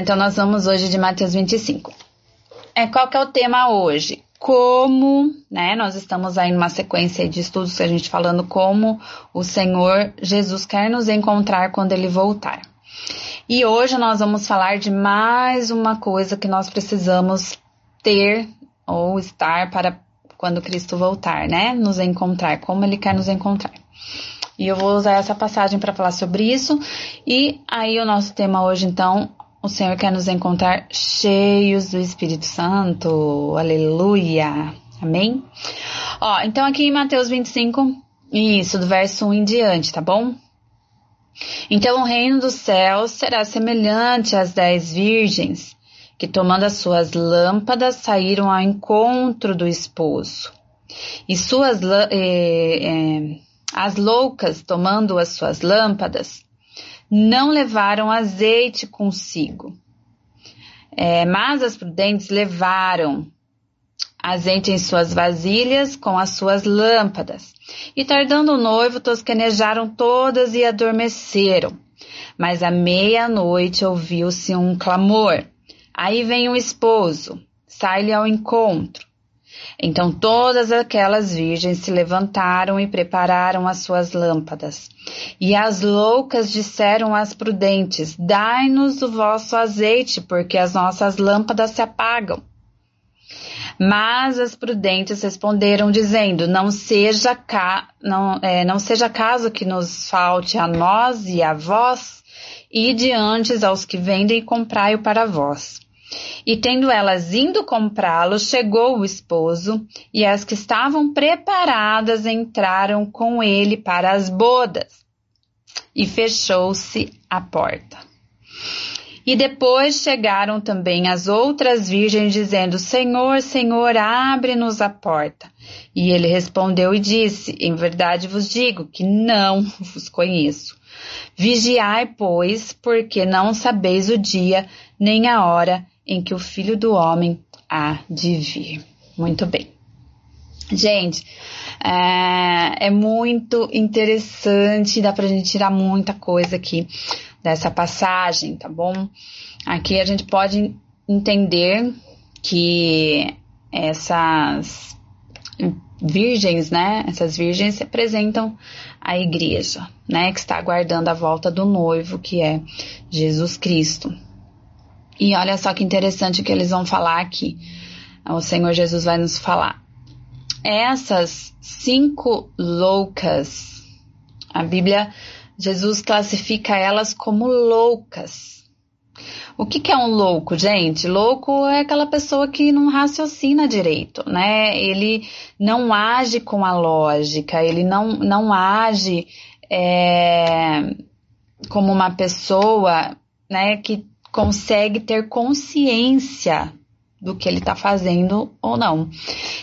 Então nós vamos hoje de Mateus 25. É, qual que é o tema hoje? Como, né? Nós estamos aí numa sequência de estudos que a gente falando como o Senhor Jesus quer nos encontrar quando ele voltar. E hoje nós vamos falar de mais uma coisa que nós precisamos ter ou estar para quando Cristo voltar, né? Nos encontrar, como ele quer nos encontrar. E eu vou usar essa passagem para falar sobre isso. E aí o nosso tema hoje, então, o Senhor quer nos encontrar cheios do Espírito Santo. Aleluia. Amém? Ó, então aqui em Mateus 25, isso, do verso 1 em diante, tá bom? Então o reino dos céus será semelhante às dez virgens que, tomando as suas lâmpadas, saíram ao encontro do esposo. E suas eh, eh, as loucas, tomando as suas lâmpadas, não levaram azeite consigo. É, mas as prudentes levaram azeite em suas vasilhas com as suas lâmpadas. E tardando o noivo, tosquenejaram todas e adormeceram. Mas à meia-noite ouviu-se um clamor. Aí vem o esposo, sai-lhe ao encontro. Então todas aquelas virgens se levantaram e prepararam as suas lâmpadas. E as loucas disseram às prudentes: Dai-nos o vosso azeite, porque as nossas lâmpadas se apagam. Mas as prudentes responderam, dizendo: Não seja, ca... não, é, não seja caso que nos falte a nós e a vós, e diante aos que vendem, comprai-o para vós. E tendo elas indo comprá-lo, chegou o esposo, e as que estavam preparadas entraram com ele para as bodas, e fechou-se a porta. E depois chegaram também as outras virgens, dizendo: Senhor, Senhor, abre-nos a porta. E ele respondeu e disse: Em verdade vos digo que não vos conheço. Vigiai, pois, porque não sabeis o dia nem a hora em que o Filho do Homem há de vir. Muito bem. Gente, é, é muito interessante, dá pra gente tirar muita coisa aqui dessa passagem, tá bom? Aqui a gente pode entender que essas virgens, né? Essas virgens representam a igreja, né? Que está aguardando a volta do noivo, que é Jesus Cristo. E olha só que interessante que eles vão falar aqui. O Senhor Jesus vai nos falar. Essas cinco loucas, a Bíblia, Jesus classifica elas como loucas. O que, que, é um louco, gente? Louco é aquela pessoa que não raciocina direito, né? Ele não age com a lógica, ele não, não age é, como uma pessoa, né, que consegue ter consciência do que ele está fazendo ou não.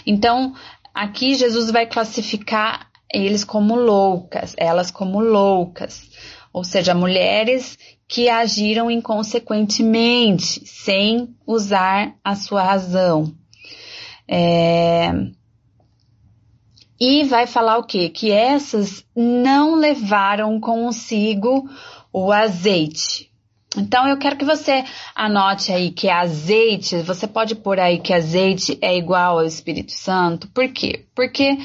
Então, aqui Jesus vai classificar eles como loucas, elas como loucas, ou seja, mulheres que agiram inconsequentemente, sem usar a sua razão. É... E vai falar o quê? Que essas não levaram consigo o azeite. Então eu quero que você anote aí que azeite, você pode pôr aí que azeite é igual ao Espírito Santo. Por quê? Porque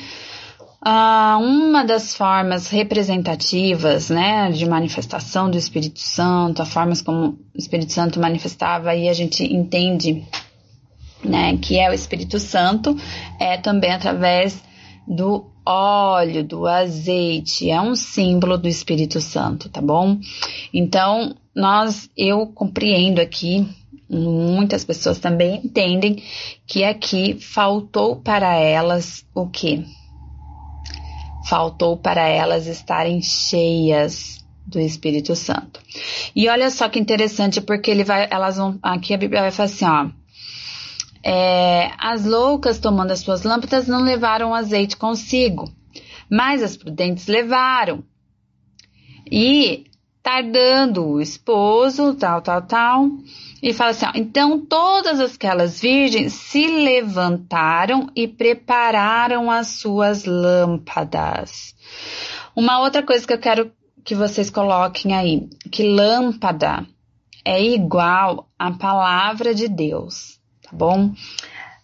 ah, uma das formas representativas, né, de manifestação do Espírito Santo, as formas como o Espírito Santo manifestava e a gente entende, né, que é o Espírito Santo, é também através do óleo, do azeite, é um símbolo do Espírito Santo, tá bom? Então, nós, eu compreendo aqui, muitas pessoas também entendem que aqui faltou para elas o que? Faltou para elas estarem cheias do Espírito Santo. E olha só que interessante, porque ele vai, elas vão, aqui a Bíblia vai falar assim, ó. É, as loucas tomando as suas lâmpadas não levaram azeite consigo, mas as prudentes levaram. E tardando o esposo, tal, tal, tal. E fala assim: ó, então todas aquelas virgens se levantaram e prepararam as suas lâmpadas. Uma outra coisa que eu quero que vocês coloquem aí, que lâmpada é igual à palavra de Deus, tá bom?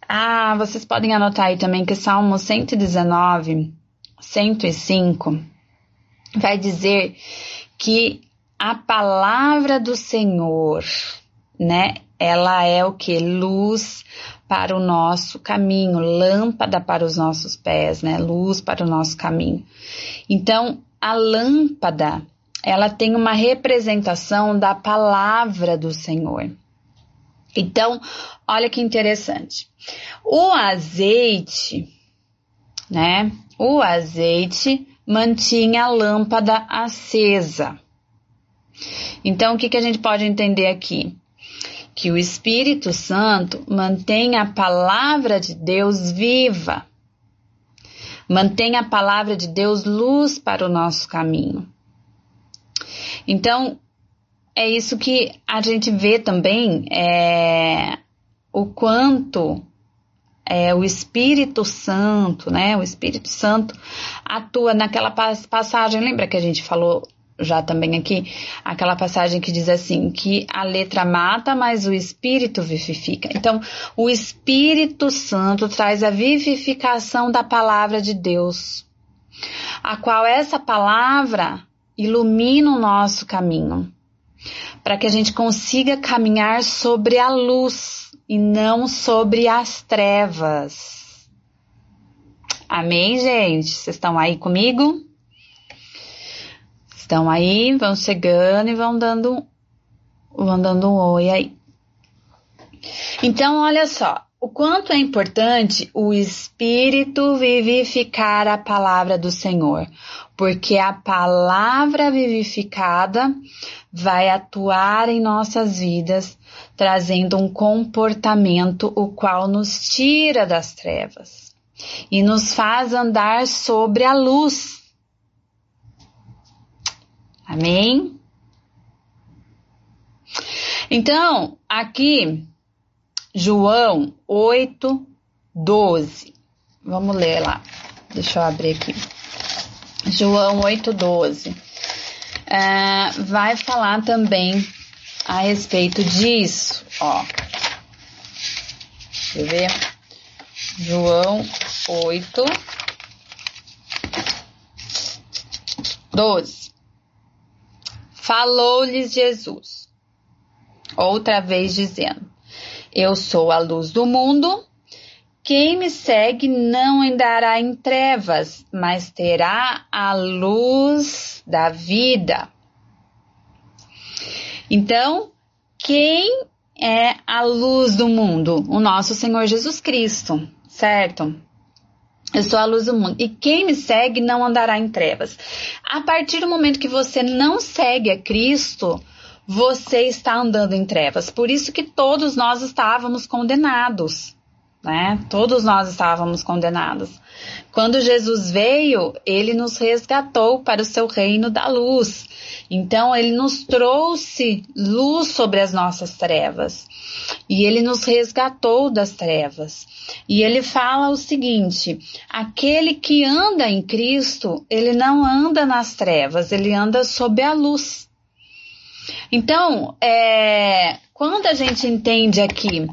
Ah, vocês podem anotar aí também que Salmo 119, 105 vai dizer que a palavra do Senhor, né? Ela é o que? Luz para o nosso caminho, lâmpada para os nossos pés, né? Luz para o nosso caminho. Então, a lâmpada, ela tem uma representação da palavra do Senhor. Então, olha que interessante. O azeite, né? O azeite mantinha a lâmpada acesa. Então, o que, que a gente pode entender aqui? Que o Espírito Santo mantém a palavra de Deus viva, mantém a palavra de Deus luz para o nosso caminho. Então, é isso que a gente vê também é, o quanto é, o Espírito Santo, né? O Espírito Santo atua naquela passagem. Lembra que a gente falou já também aqui aquela passagem que diz assim que a letra mata, mas o Espírito vivifica. Então, o Espírito Santo traz a vivificação da palavra de Deus, a qual essa palavra ilumina o nosso caminho para que a gente consiga caminhar sobre a luz e não sobre as trevas. Amém, gente? Vocês estão aí comigo? Estão aí, vão chegando e vão dando, vão dando um oi aí. Então, olha só, o quanto é importante o Espírito vivificar a palavra do Senhor, porque a palavra vivificada vai atuar em nossas vidas, trazendo um comportamento o qual nos tira das trevas e nos faz andar sobre a luz. Amém? Então, aqui, João 8, 12. Vamos ler lá. Deixa eu abrir aqui. João 8, 12 uh, vai falar também a respeito disso, ó. Deixa eu ver. João 8, 12. Falou-lhes Jesus, outra vez dizendo: Eu sou a luz do mundo. Quem me segue não andará em trevas, mas terá a luz da vida. Então, quem é a luz do mundo? O nosso Senhor Jesus Cristo, certo? Eu sou a luz do mundo. E quem me segue não andará em trevas. A partir do momento que você não segue a Cristo, você está andando em trevas. Por isso que todos nós estávamos condenados né? Todos nós estávamos condenados. Quando Jesus veio, ele nos resgatou para o seu reino da luz. Então, ele nos trouxe luz sobre as nossas trevas. E ele nos resgatou das trevas. E ele fala o seguinte: aquele que anda em Cristo, ele não anda nas trevas, ele anda sob a luz. Então, é, quando a gente entende aqui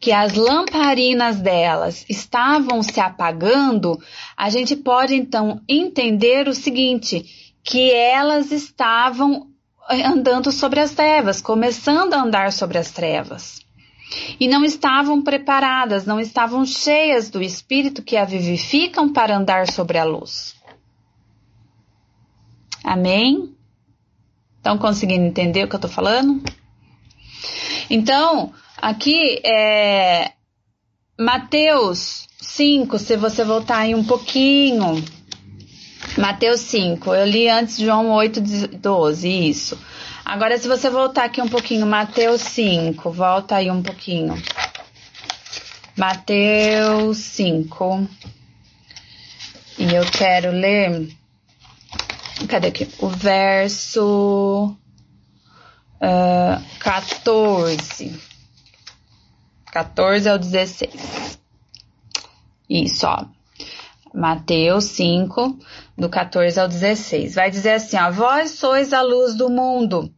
que as lamparinas delas estavam se apagando, a gente pode então entender o seguinte, que elas estavam andando sobre as trevas, começando a andar sobre as trevas. E não estavam preparadas, não estavam cheias do Espírito que a vivificam para andar sobre a luz. Amém? Estão conseguindo entender o que eu estou falando? Então, aqui é Mateus 5, se você voltar aí um pouquinho. Mateus 5, eu li antes João 8, 12, isso. Agora, se você voltar aqui um pouquinho, Mateus 5, volta aí um pouquinho. Mateus 5. E eu quero ler. Cadê aqui? O verso uh, 14. 14 ao 16. Isso, ó. Mateus 5, do 14 ao 16. Vai dizer assim, ó. Vós sois a luz do mundo.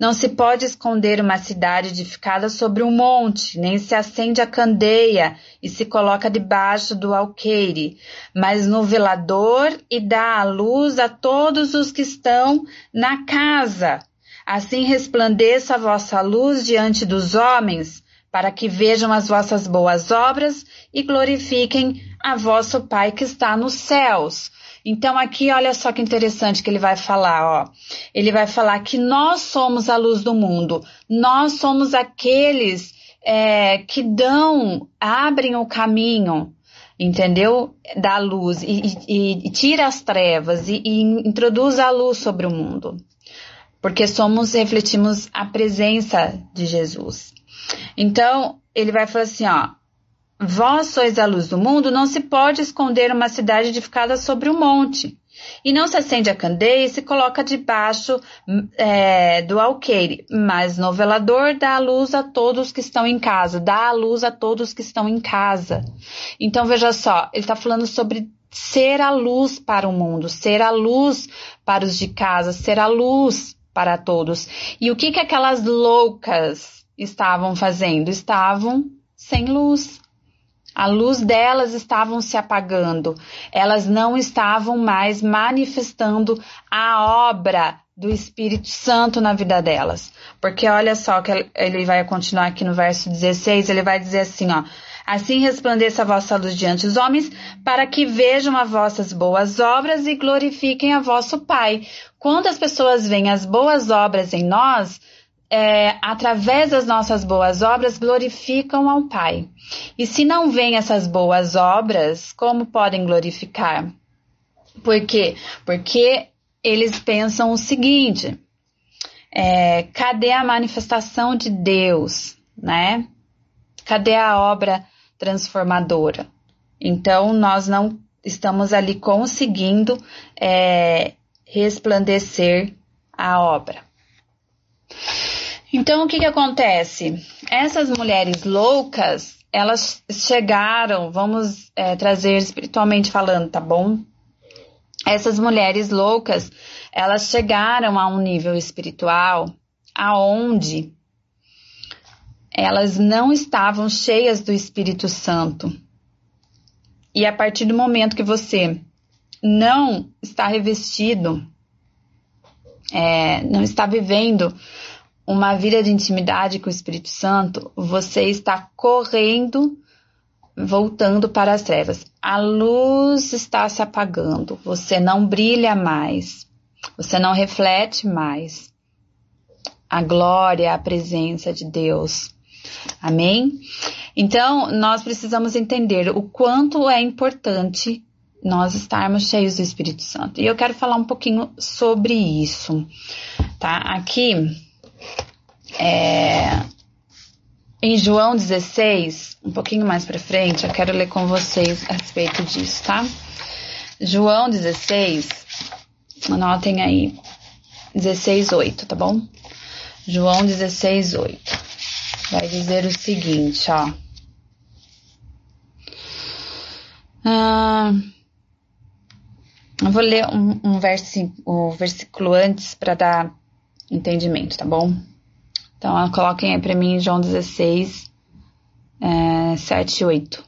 Não se pode esconder uma cidade edificada sobre um monte, nem se acende a candeia e se coloca debaixo do alqueire, mas no velador e dá a luz a todos os que estão na casa. Assim resplandeça a vossa luz diante dos homens, para que vejam as vossas boas obras e glorifiquem a vosso Pai que está nos céus. Então aqui olha só que interessante que ele vai falar, ó. Ele vai falar que nós somos a luz do mundo. Nós somos aqueles é, que dão, abrem o caminho, entendeu? Da luz e, e, e tira as trevas e, e introduz a luz sobre o mundo. Porque somos, refletimos a presença de Jesus. Então, ele vai falar assim, ó, Vós sois a luz do mundo, não se pode esconder uma cidade edificada sobre um monte. E não se acende a candeia e se coloca debaixo é, do alqueire, mas no velador dá a luz a todos que estão em casa, dá a luz a todos que estão em casa. Então veja só, ele está falando sobre ser a luz para o mundo, ser a luz para os de casa, ser a luz para todos. E o que que aquelas loucas estavam fazendo? Estavam sem luz. A luz delas estavam se apagando, elas não estavam mais manifestando a obra do Espírito Santo na vida delas. Porque olha só que ele vai continuar aqui no verso 16, ele vai dizer assim, ó: Assim resplandeça a vossa luz diante dos homens, para que vejam as vossas boas obras e glorifiquem a vosso Pai. Quando as pessoas veem as boas obras em nós, é, através das nossas boas obras, glorificam ao Pai. E se não vêm essas boas obras, como podem glorificar? Por quê? Porque eles pensam o seguinte: é, cadê a manifestação de Deus, né? Cadê a obra transformadora? Então, nós não estamos ali conseguindo é, resplandecer a obra. Então, o que, que acontece? Essas mulheres loucas, elas chegaram, vamos é, trazer espiritualmente falando, tá bom? Essas mulheres loucas, elas chegaram a um nível espiritual aonde elas não estavam cheias do Espírito Santo. E a partir do momento que você não está revestido, é, não está vivendo uma vida de intimidade com o Espírito Santo, você está correndo, voltando para as trevas. A luz está se apagando, você não brilha mais, você não reflete mais a glória, a presença de Deus. Amém? Então, nós precisamos entender o quanto é importante nós estarmos cheios do Espírito Santo. E eu quero falar um pouquinho sobre isso, tá? Aqui é, em João 16, um pouquinho mais para frente, eu quero ler com vocês a respeito disso, tá? João 16, anotem aí, 16, 8, tá bom? João 16, 8. Vai dizer o seguinte, ó. Ah, eu vou ler um, um o versículo antes para dar entendimento, tá bom? Então, coloquem aí para mim João 16, é, 7 e 8.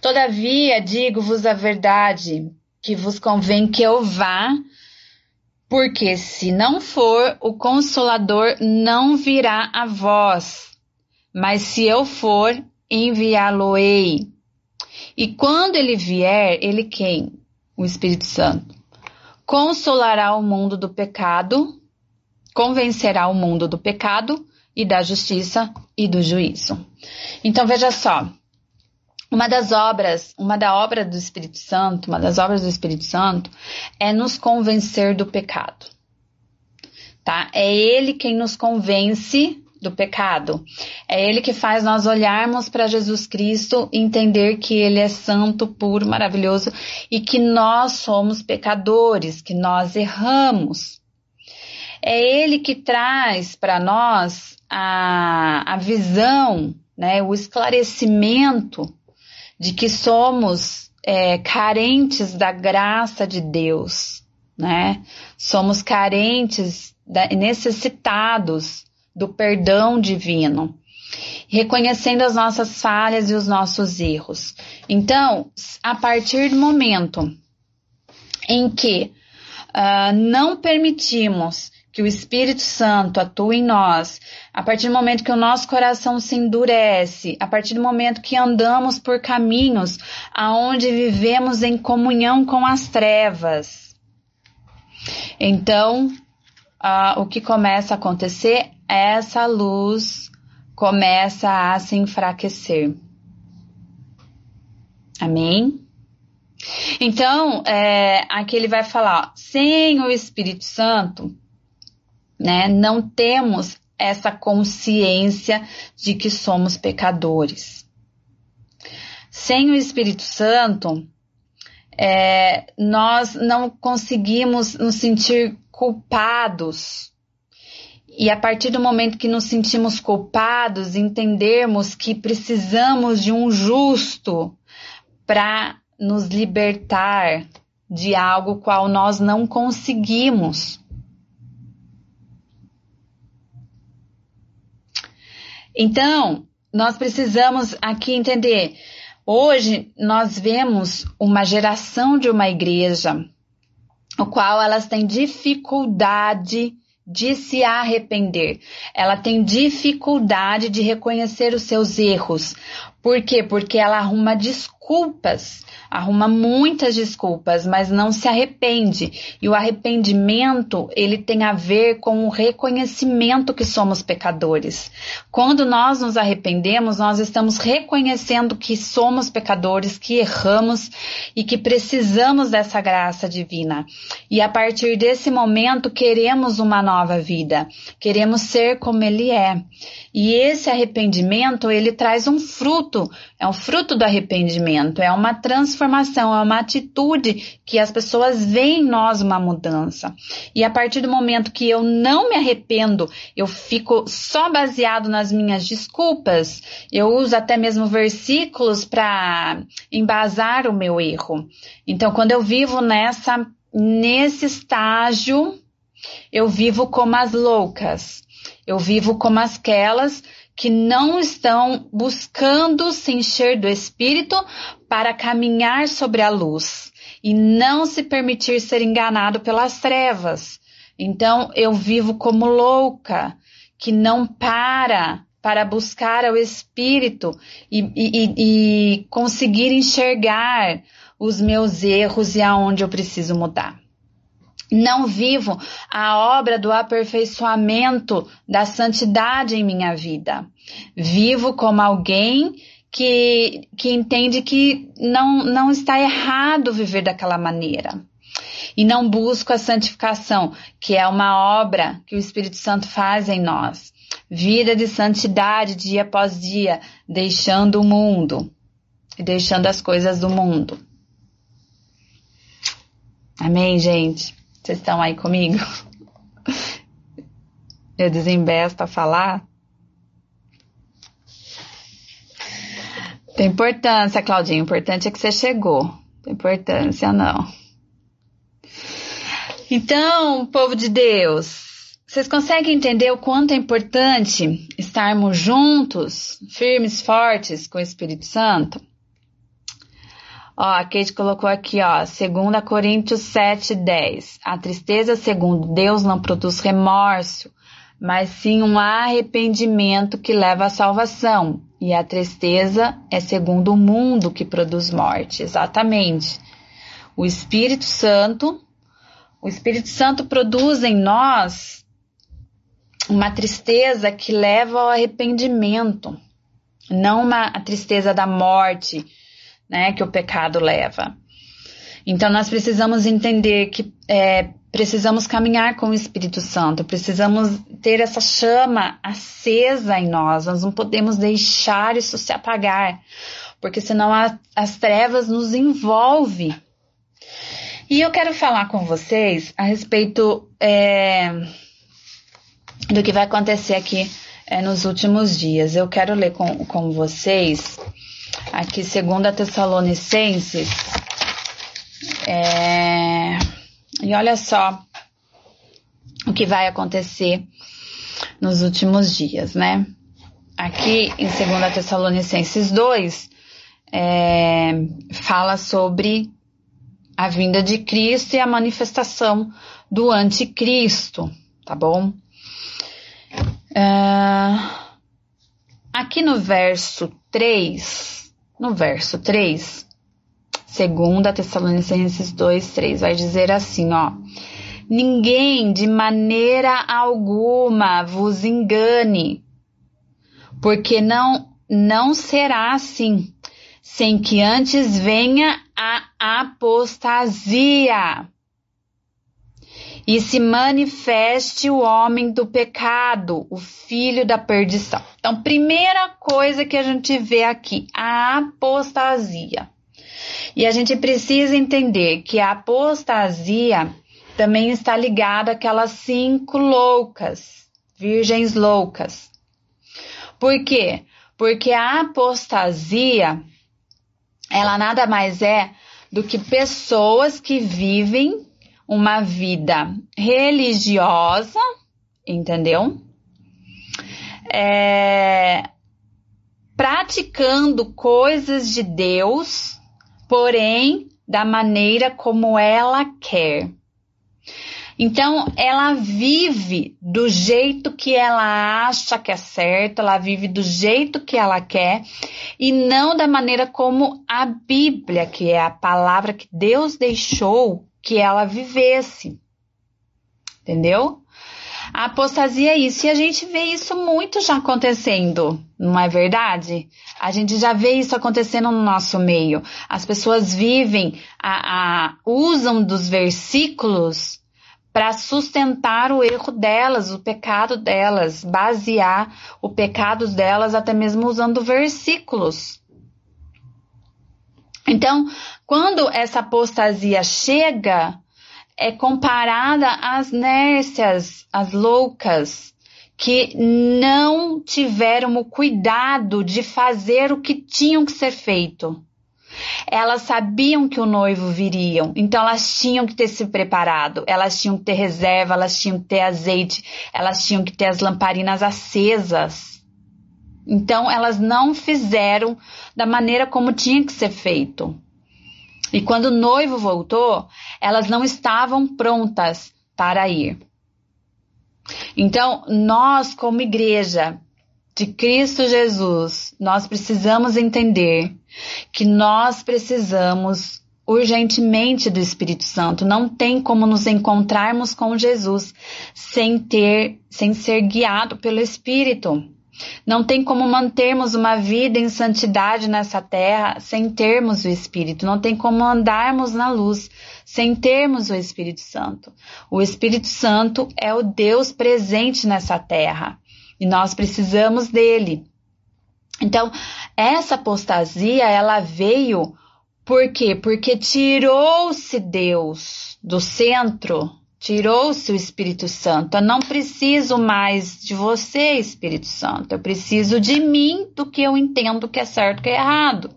Todavia, digo-vos a verdade, que vos convém que eu vá, porque se não for, o Consolador não virá a vós, mas se eu for, enviá-lo-ei. E quando ele vier, ele quem? O Espírito Santo. Consolará o mundo do pecado, convencerá o mundo do pecado e da justiça e do juízo. Então veja só, uma das obras, uma da obra do Espírito Santo, uma das obras do Espírito Santo é nos convencer do pecado. Tá? É ele quem nos convence do pecado. É ele que faz nós olharmos para Jesus Cristo, entender que ele é santo, puro, maravilhoso e que nós somos pecadores, que nós erramos. É Ele que traz para nós a, a visão, né, o esclarecimento de que somos é, carentes da graça de Deus, né? Somos carentes necessitados do perdão divino, reconhecendo as nossas falhas e os nossos erros. Então, a partir do momento em que uh, não permitimos que o Espírito Santo atue em nós, a partir do momento que o nosso coração se endurece, a partir do momento que andamos por caminhos aonde vivemos em comunhão com as trevas. Então, uh, o que começa a acontecer essa luz começa a se enfraquecer. Amém? Então, é, aqui ele vai falar, sem o Espírito Santo, né? Não temos essa consciência de que somos pecadores. Sem o Espírito Santo, é, nós não conseguimos nos sentir culpados. E a partir do momento que nos sentimos culpados, entendermos que precisamos de um justo para nos libertar de algo qual nós não conseguimos. Então, nós precisamos aqui entender. Hoje nós vemos uma geração de uma igreja, o qual elas têm dificuldade de se arrepender. Ela tem dificuldade de reconhecer os seus erros. Por quê? Porque ela arruma desculpas arruma muitas desculpas, mas não se arrepende. E o arrependimento, ele tem a ver com o reconhecimento que somos pecadores. Quando nós nos arrependemos, nós estamos reconhecendo que somos pecadores, que erramos e que precisamos dessa graça divina. E a partir desse momento, queremos uma nova vida. Queremos ser como ele é. E esse arrependimento, ele traz um fruto, é um fruto do arrependimento, é uma transformação, é uma atitude que as pessoas veem em nós uma mudança. E a partir do momento que eu não me arrependo, eu fico só baseado nas minhas desculpas, eu uso até mesmo versículos para embasar o meu erro. Então, quando eu vivo nessa nesse estágio, eu vivo como as loucas. Eu vivo como aquelas que não estão buscando se encher do Espírito para caminhar sobre a luz e não se permitir ser enganado pelas trevas. Então eu vivo como louca, que não para para buscar o Espírito e, e, e conseguir enxergar os meus erros e aonde eu preciso mudar. Não vivo a obra do aperfeiçoamento da santidade em minha vida. Vivo como alguém que, que entende que não, não está errado viver daquela maneira. E não busco a santificação, que é uma obra que o Espírito Santo faz em nós. Vida de santidade dia após dia, deixando o mundo e deixando as coisas do mundo. Amém, gente? Vocês estão aí comigo? Eu desembesto a falar? Tem importância, Claudinha. O importante é que você chegou. Tem importância, não. Então, povo de Deus, vocês conseguem entender o quanto é importante estarmos juntos, firmes, fortes com o Espírito Santo? Ó, a Kate colocou aqui, ó, 2 Coríntios 7, 10. A tristeza, segundo Deus, não produz remorso, mas sim um arrependimento que leva à salvação. E a tristeza é segundo o mundo que produz morte. Exatamente. O Espírito Santo, o Espírito Santo produz em nós uma tristeza que leva ao arrependimento, não uma a tristeza da morte né, que o pecado leva. Então nós precisamos entender que é, precisamos caminhar com o Espírito Santo, precisamos ter essa chama acesa em nós, nós não podemos deixar isso se apagar, porque senão a, as trevas nos envolvem. E eu quero falar com vocês a respeito é, do que vai acontecer aqui é, nos últimos dias. Eu quero ler com, com vocês aqui, segundo a Tessalonicenses. É, e olha só o que vai acontecer nos últimos dias, né? Aqui em 2 Tessalonicenses 2, é, fala sobre a vinda de Cristo e a manifestação do anticristo, tá bom? Uh, aqui no verso 3, no verso 3, segunda Tessalonicenses 2, 3, vai dizer assim, ó. Ninguém de maneira alguma vos engane, porque não, não será assim, sem que antes venha a apostasia e se manifeste o homem do pecado, o filho da perdição. Então, primeira coisa que a gente vê aqui, a apostasia. E a gente precisa entender que a apostasia também está ligada àquelas cinco loucas, virgens loucas. Por quê? Porque a apostasia, ela nada mais é do que pessoas que vivem uma vida religiosa, entendeu? É, praticando coisas de Deus, porém da maneira como ela quer. Então, ela vive do jeito que ela acha que é certo, ela vive do jeito que ela quer e não da maneira como a Bíblia, que é a palavra que Deus deixou que ela vivesse. Entendeu? A apostasia é isso, e a gente vê isso muito já acontecendo, não é verdade? A gente já vê isso acontecendo no nosso meio. As pessoas vivem, a, a usam dos versículos para sustentar o erro delas, o pecado delas, basear o pecado delas até mesmo usando versículos. Então, quando essa apostasia chega, é comparada às nércias, às loucas, que não tiveram o cuidado de fazer o que tinham que ser feito. Elas sabiam que o noivo viria, então elas tinham que ter se preparado, elas tinham que ter reserva, elas tinham que ter azeite, elas tinham que ter as lamparinas acesas. Então elas não fizeram da maneira como tinha que ser feito. E quando o noivo voltou, elas não estavam prontas para ir. Então, nós, como igreja, de Cristo Jesus, nós precisamos entender que nós precisamos urgentemente do Espírito Santo. Não tem como nos encontrarmos com Jesus sem ter, sem ser guiado pelo Espírito. Não tem como mantermos uma vida em santidade nessa terra sem termos o Espírito. Não tem como andarmos na luz sem termos o Espírito Santo. O Espírito Santo é o Deus presente nessa terra e nós precisamos dele. Então, essa apostasia, ela veio por quê? Porque tirou-se Deus do centro, tirou-se o Espírito Santo. Eu não preciso mais de você, Espírito Santo. Eu preciso de mim, do que eu entendo que é certo que é errado.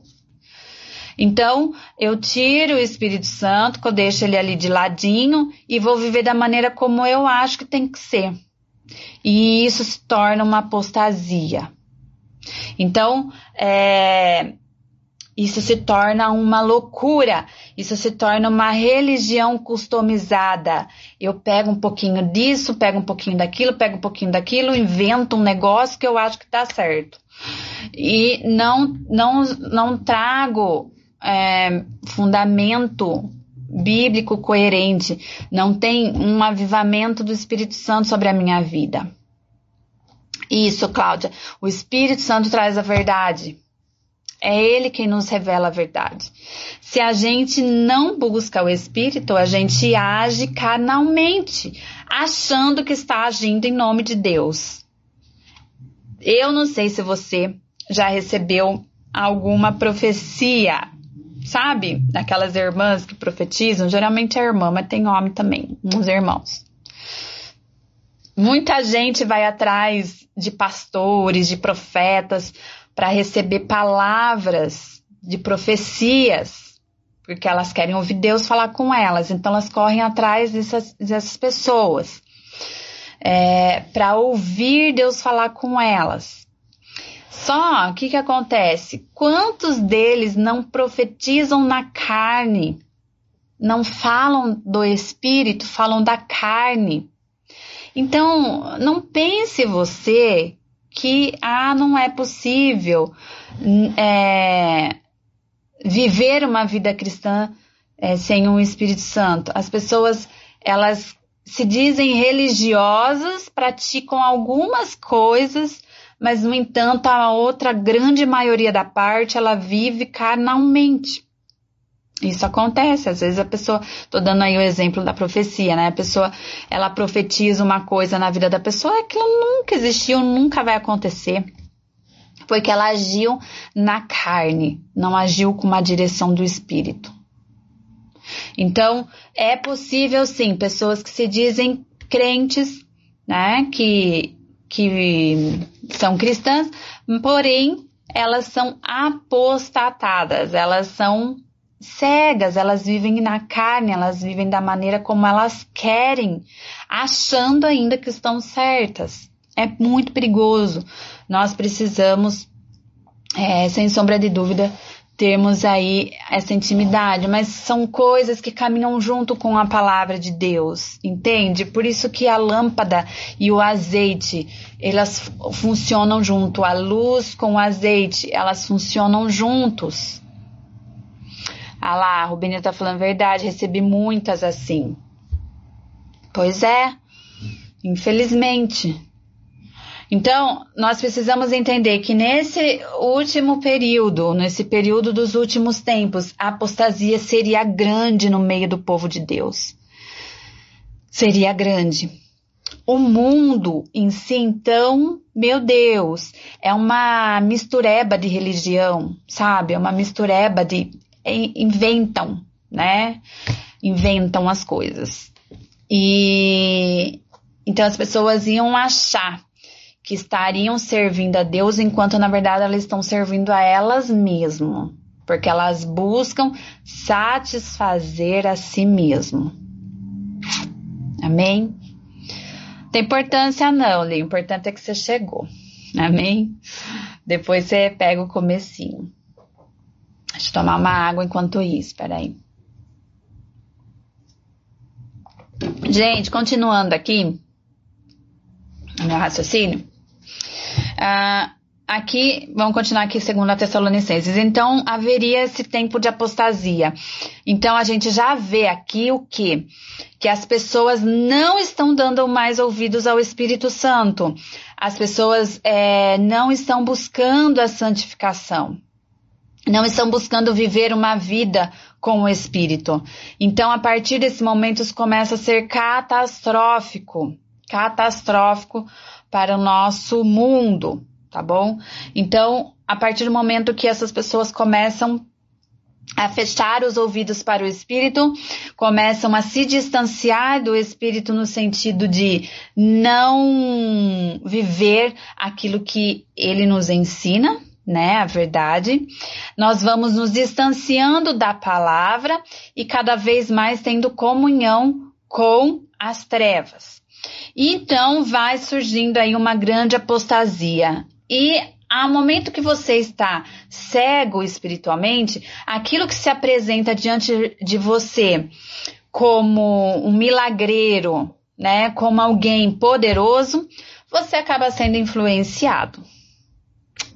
Então, eu tiro o Espírito Santo, eu deixo ele ali de ladinho e vou viver da maneira como eu acho que tem que ser. E isso se torna uma apostasia. Então, é, isso se torna uma loucura, isso se torna uma religião customizada. Eu pego um pouquinho disso, pego um pouquinho daquilo, pego um pouquinho daquilo, invento um negócio que eu acho que tá certo. E não, não, não trago é, fundamento bíblico coerente, não tem um avivamento do Espírito Santo sobre a minha vida. Isso, Cláudia, o Espírito Santo traz a verdade. É Ele quem nos revela a verdade. Se a gente não busca o Espírito, a gente age carnalmente, achando que está agindo em nome de Deus. Eu não sei se você já recebeu alguma profecia sabe? Aquelas irmãs que profetizam, geralmente é irmã, mas tem homem também, uns irmãos. Muita gente vai atrás de pastores, de profetas, para receber palavras de profecias, porque elas querem ouvir Deus falar com elas, então elas correm atrás dessas, dessas pessoas. é, para ouvir Deus falar com elas. Só o que, que acontece? Quantos deles não profetizam na carne? Não falam do espírito, falam da carne. Então, não pense você que ah, não é possível é, viver uma vida cristã é, sem um Espírito Santo. As pessoas elas se dizem religiosas, praticam algumas coisas, mas no entanto a outra grande maioria da parte ela vive carnalmente. Isso acontece, às vezes a pessoa, tô dando aí o exemplo da profecia, né? A pessoa, ela profetiza uma coisa na vida da pessoa, aquilo nunca existiu, nunca vai acontecer. Porque ela agiu na carne, não agiu com uma direção do espírito. Então, é possível sim, pessoas que se dizem crentes, né, que, que são cristãs, porém, elas são apostatadas, elas são cegas, elas vivem na carne, elas vivem da maneira como elas querem, achando ainda que estão certas. É muito perigoso. Nós precisamos, é, sem sombra de dúvida, termos aí essa intimidade, mas são coisas que caminham junto com a palavra de Deus, entende? Por isso que a lâmpada e o azeite, elas funcionam junto, a luz com o azeite, elas funcionam juntos. Ah lá, a Rubinha tá falando verdade, recebi muitas assim. Pois é, infelizmente. Então, nós precisamos entender que nesse último período, nesse período dos últimos tempos, a apostasia seria grande no meio do povo de Deus. Seria grande. O mundo em si, então, meu Deus, é uma mistureba de religião, sabe? É uma mistureba de. Inventam, né? Inventam as coisas. E. Então as pessoas iam achar que estariam servindo a Deus enquanto na verdade elas estão servindo a elas mesmas, porque elas buscam satisfazer a si mesmo. Amém? Tem importância não, Li. O importante é que você chegou. Amém? Depois você pega o comecinho. Deixa eu tomar uma água enquanto isso, peraí. Gente, continuando aqui, meu raciocínio. Uh, aqui, vamos continuar aqui segundo a Tessalonicenses. Então, haveria esse tempo de apostasia. Então, a gente já vê aqui o que? Que as pessoas não estão dando mais ouvidos ao Espírito Santo. As pessoas é, não estão buscando a santificação. Não estão buscando viver uma vida com o Espírito. Então, a partir desse momento, isso começa a ser catastrófico. Catastrófico para o nosso mundo, tá bom? Então, a partir do momento que essas pessoas começam a fechar os ouvidos para o espírito, começam a se distanciar do espírito no sentido de não viver aquilo que ele nos ensina, né, a verdade. Nós vamos nos distanciando da palavra e cada vez mais tendo comunhão com as trevas. Então vai surgindo aí uma grande apostasia. E ao momento que você está cego espiritualmente, aquilo que se apresenta diante de você como um milagreiro, né, como alguém poderoso, você acaba sendo influenciado.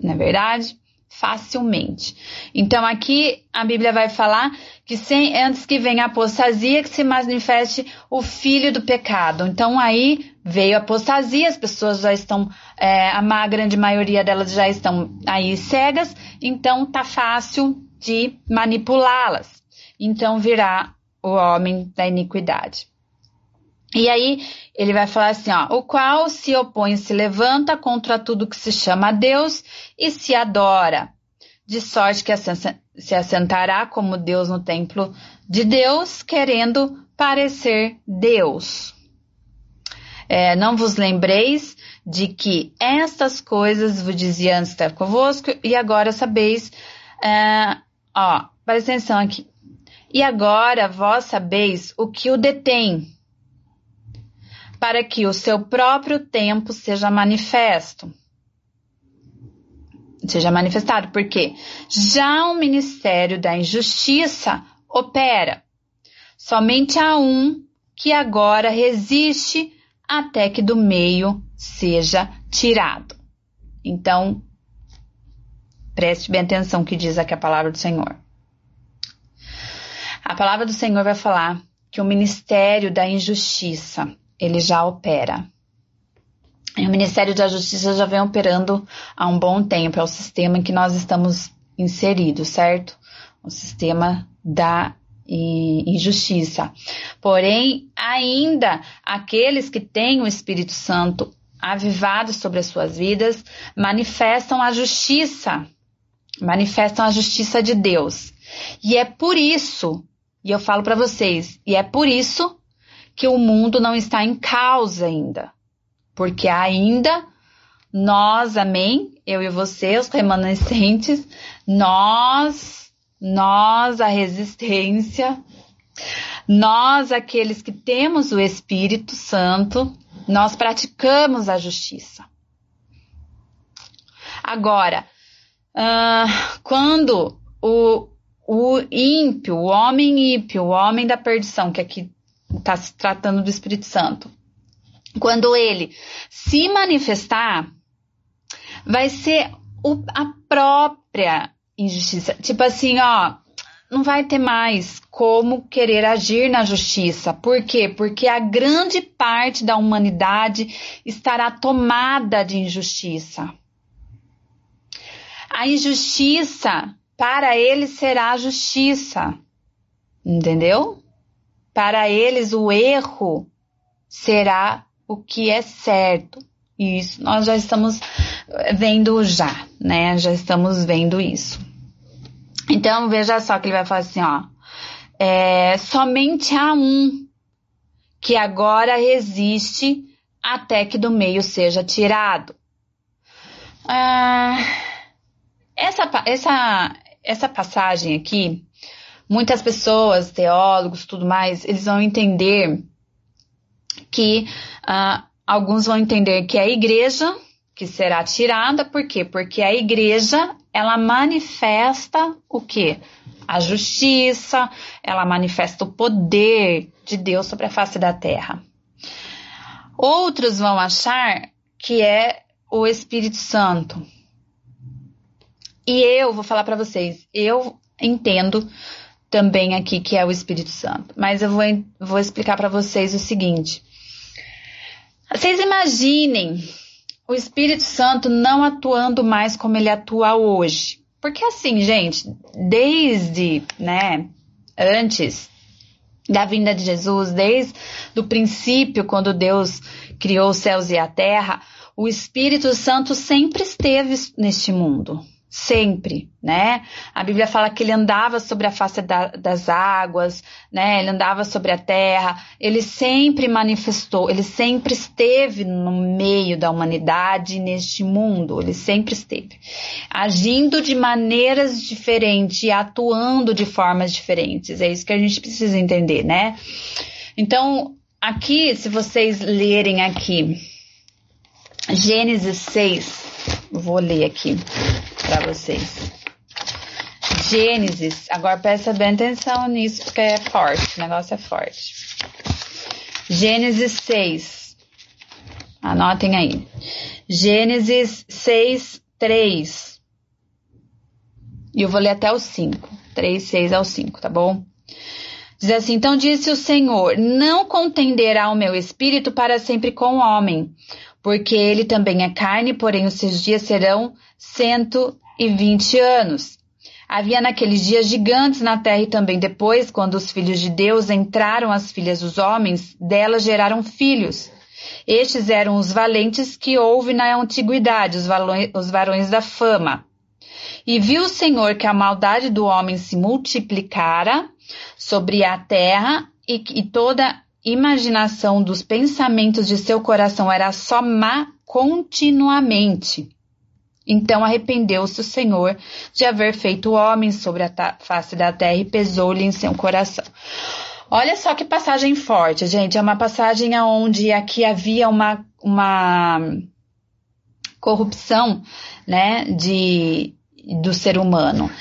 Não é verdade? Facilmente. Então aqui a Bíblia vai falar que sem, antes que venha a apostasia, que se manifeste o filho do pecado. Então aí veio a apostasia, as pessoas já estão, é, a grande maioria delas já estão aí cegas, então tá fácil de manipulá-las. Então virá o homem da iniquidade. E aí ele vai falar assim, ó, o qual se opõe se levanta contra tudo que se chama Deus e se adora, de sorte que se assentará como Deus no templo de Deus, querendo parecer Deus. É, não vos lembreis de que estas coisas vos dizia antes estar convosco, e agora sabeis, é, ó, presta atenção aqui. E agora vós sabeis o que o detém, para que o seu próprio tempo seja manifesto. Seja manifestado, porque já o ministério da injustiça opera. Somente há um que agora resiste até que do meio seja tirado. Então, preste bem atenção que diz aqui a palavra do Senhor. A palavra do Senhor vai falar que o ministério da injustiça, ele já opera. E o Ministério da Justiça já vem operando há um bom tempo, é o sistema em que nós estamos inseridos, certo? O sistema da injustiça. Porém, ainda aqueles que têm o Espírito Santo avivado sobre as suas vidas manifestam a justiça, manifestam a justiça de Deus. E é por isso e eu falo para vocês, e é por isso que o mundo não está em causa ainda. Porque ainda nós, amém, eu e você, os remanescentes, nós, nós, a resistência, nós, aqueles que temos o Espírito Santo, nós praticamos a justiça. Agora, uh, quando o, o ímpio, o homem ímpio, o homem da perdição, que aqui está se tratando do Espírito Santo, quando ele se manifestar, vai ser o, a própria injustiça. Tipo assim, ó, não vai ter mais como querer agir na justiça. Por quê? Porque a grande parte da humanidade estará tomada de injustiça. A injustiça para eles será justiça. Entendeu? Para eles o erro será o que é certo. Isso nós já estamos vendo já, né? Já estamos vendo isso. Então veja só que ele vai falar assim, ó. É, somente há um que agora resiste até que do meio seja tirado. Ah, essa, essa, essa passagem aqui, muitas pessoas, teólogos, tudo mais, eles vão entender que uh, alguns vão entender que é a igreja que será tirada, por quê? Porque a igreja ela manifesta o que? A justiça, ela manifesta o poder de Deus sobre a face da terra. Outros vão achar que é o Espírito Santo, e eu vou falar para vocês, eu entendo também aqui que é o Espírito Santo, mas eu vou, vou explicar para vocês o seguinte. Vocês imaginem o Espírito Santo não atuando mais como ele atua hoje. Porque assim, gente, desde, né, antes da vinda de Jesus, desde o princípio, quando Deus criou os céus e a terra, o Espírito Santo sempre esteve neste mundo sempre, né? A Bíblia fala que ele andava sobre a face da, das águas, né? Ele andava sobre a terra, ele sempre manifestou, ele sempre esteve no meio da humanidade, neste mundo, ele sempre esteve, agindo de maneiras diferentes e atuando de formas diferentes. É isso que a gente precisa entender, né? Então, aqui, se vocês lerem aqui, Gênesis 6, vou ler aqui para vocês. Gênesis, agora presta bem atenção nisso porque é forte, o negócio é forte. Gênesis 6. Anotem aí. Gênesis 6, 3. E eu vou ler até o 5. 3, 6 ao 5, tá bom? Diz assim: Então disse o Senhor: Não contenderá o meu espírito para sempre com o homem, porque ele também é carne, porém os seus dias serão cento e vinte anos. Havia naqueles dias gigantes na terra e também depois, quando os filhos de Deus entraram as filhas dos homens, delas geraram filhos. Estes eram os valentes que houve na antiguidade, os, os varões da fama. E viu o Senhor que a maldade do homem se multiplicara sobre a terra e, e toda imaginação dos pensamentos de seu coração era só má continuamente. Então arrependeu-se o Senhor de haver feito homem sobre a face da terra e pesou-lhe em seu coração. Olha só que passagem forte, gente. É uma passagem onde aqui havia uma, uma corrupção, né, de, do ser humano.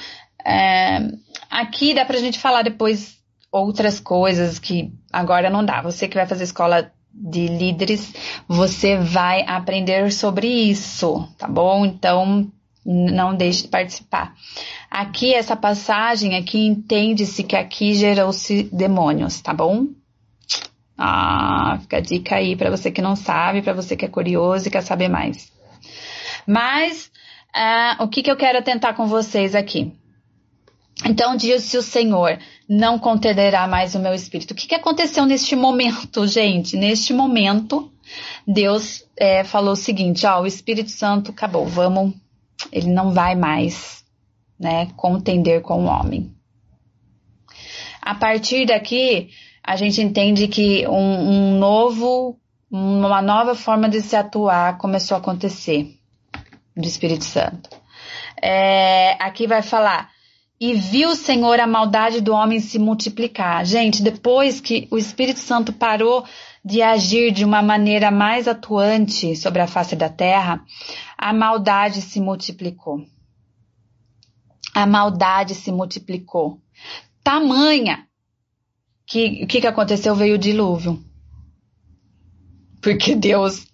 É, aqui dá pra gente falar depois outras coisas que agora não dá. Você que vai fazer escola de líderes, você vai aprender sobre isso, tá bom? Então, não deixe de participar. Aqui, essa passagem aqui, entende-se que aqui gerou-se demônios, tá bom? Ah, fica a dica aí para você que não sabe, para você que é curioso e quer saber mais. Mas, ah, o que, que eu quero tentar com vocês aqui? Então disse o Senhor: não contenderá mais o meu espírito. O que, que aconteceu neste momento, gente? Neste momento, Deus é, falou o seguinte: ó, o Espírito Santo acabou, vamos, ele não vai mais, né, contender com o homem. A partir daqui, a gente entende que um, um novo, uma nova forma de se atuar começou a acontecer do Espírito Santo. É, aqui vai falar e viu o Senhor a maldade do homem se multiplicar. Gente, depois que o Espírito Santo parou de agir de uma maneira mais atuante sobre a face da terra, a maldade se multiplicou. A maldade se multiplicou. Tamanha que o que, que aconteceu? Veio o dilúvio. Porque Deus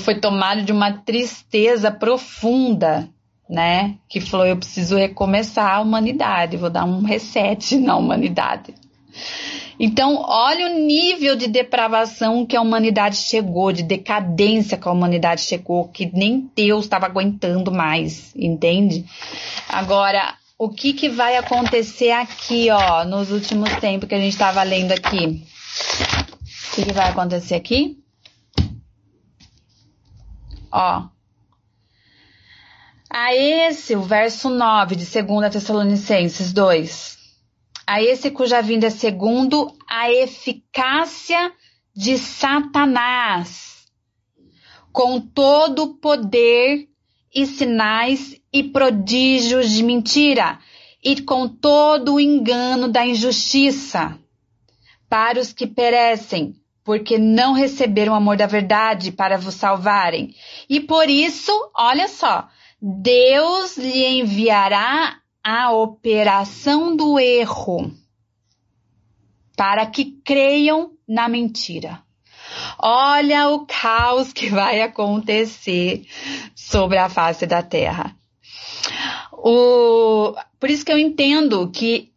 foi tomado de uma tristeza profunda né? Que falou: eu preciso recomeçar a humanidade, vou dar um reset na humanidade. Então, olha o nível de depravação que a humanidade chegou, de decadência que a humanidade chegou, que nem Deus estava aguentando mais, entende? Agora, o que, que vai acontecer aqui, ó, nos últimos tempos que a gente estava lendo aqui? O que, que vai acontecer aqui? Ó, a esse, o verso 9 de 2 Tessalonicenses 2. A esse cuja vinda é segundo a eficácia de Satanás, com todo o poder e sinais e prodígios de mentira, e com todo o engano da injustiça, para os que perecem, porque não receberam o amor da verdade para vos salvarem. E por isso, olha só, Deus lhe enviará a operação do erro para que creiam na mentira. Olha o caos que vai acontecer sobre a face da terra. O, por isso que eu entendo que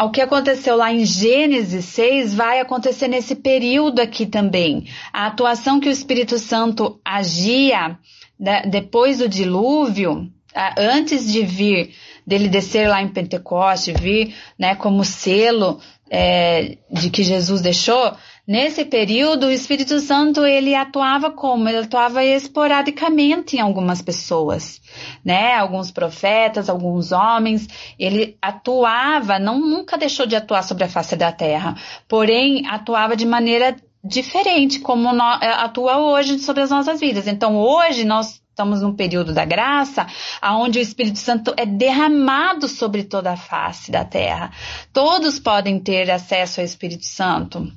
o que aconteceu lá em Gênesis 6 vai acontecer nesse período aqui também. A atuação que o Espírito Santo agia né, depois do dilúvio, antes de vir, dele descer lá em Pentecoste, vir né, como selo é, de que Jesus deixou, nesse período o Espírito Santo ele atuava como? Ele atuava esporadicamente em algumas pessoas, né? Alguns profetas, alguns homens, ele atuava, não nunca deixou de atuar sobre a face da terra, porém atuava de maneira diferente como é, atua hoje sobre as nossas vidas. Então, hoje nós estamos num período da graça, aonde o Espírito Santo é derramado sobre toda a face da terra. Todos podem ter acesso ao Espírito Santo.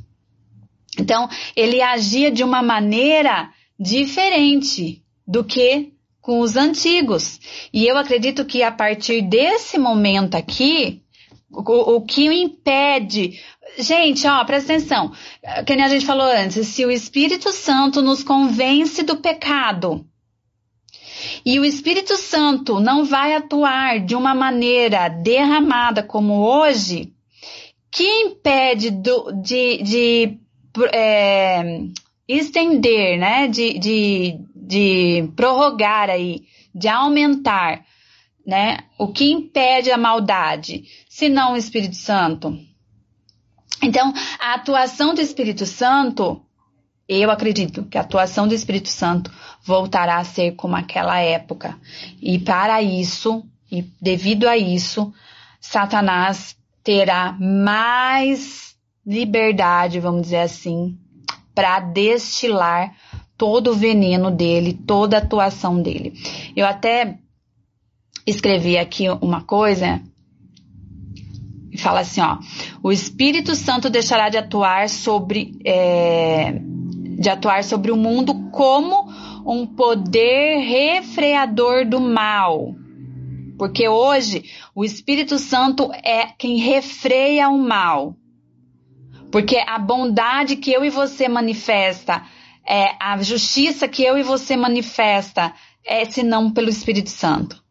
Então, ele agia de uma maneira diferente do que com os antigos. E eu acredito que a partir desse momento aqui, o, o que o impede Gente, ó, presta atenção. Que nem a gente falou antes, se o Espírito Santo nos convence do pecado e o Espírito Santo não vai atuar de uma maneira derramada como hoje, que impede do, de, de é, estender, né, de, de, de prorrogar aí, de aumentar, né, o que impede a maldade, se não o Espírito Santo? Então, a atuação do Espírito Santo, eu acredito que a atuação do Espírito Santo voltará a ser como aquela época. E para isso, e devido a isso, Satanás terá mais liberdade, vamos dizer assim, para destilar todo o veneno dele, toda a atuação dele. Eu até escrevi aqui uma coisa E fala assim, ó, o Espírito Santo deixará de atuar sobre é, de atuar sobre o mundo como um poder refreador do mal. Porque hoje o Espírito Santo é quem refreia o mal. Porque a bondade que eu e você manifesta, é a justiça que eu e você manifesta, é senão pelo Espírito Santo.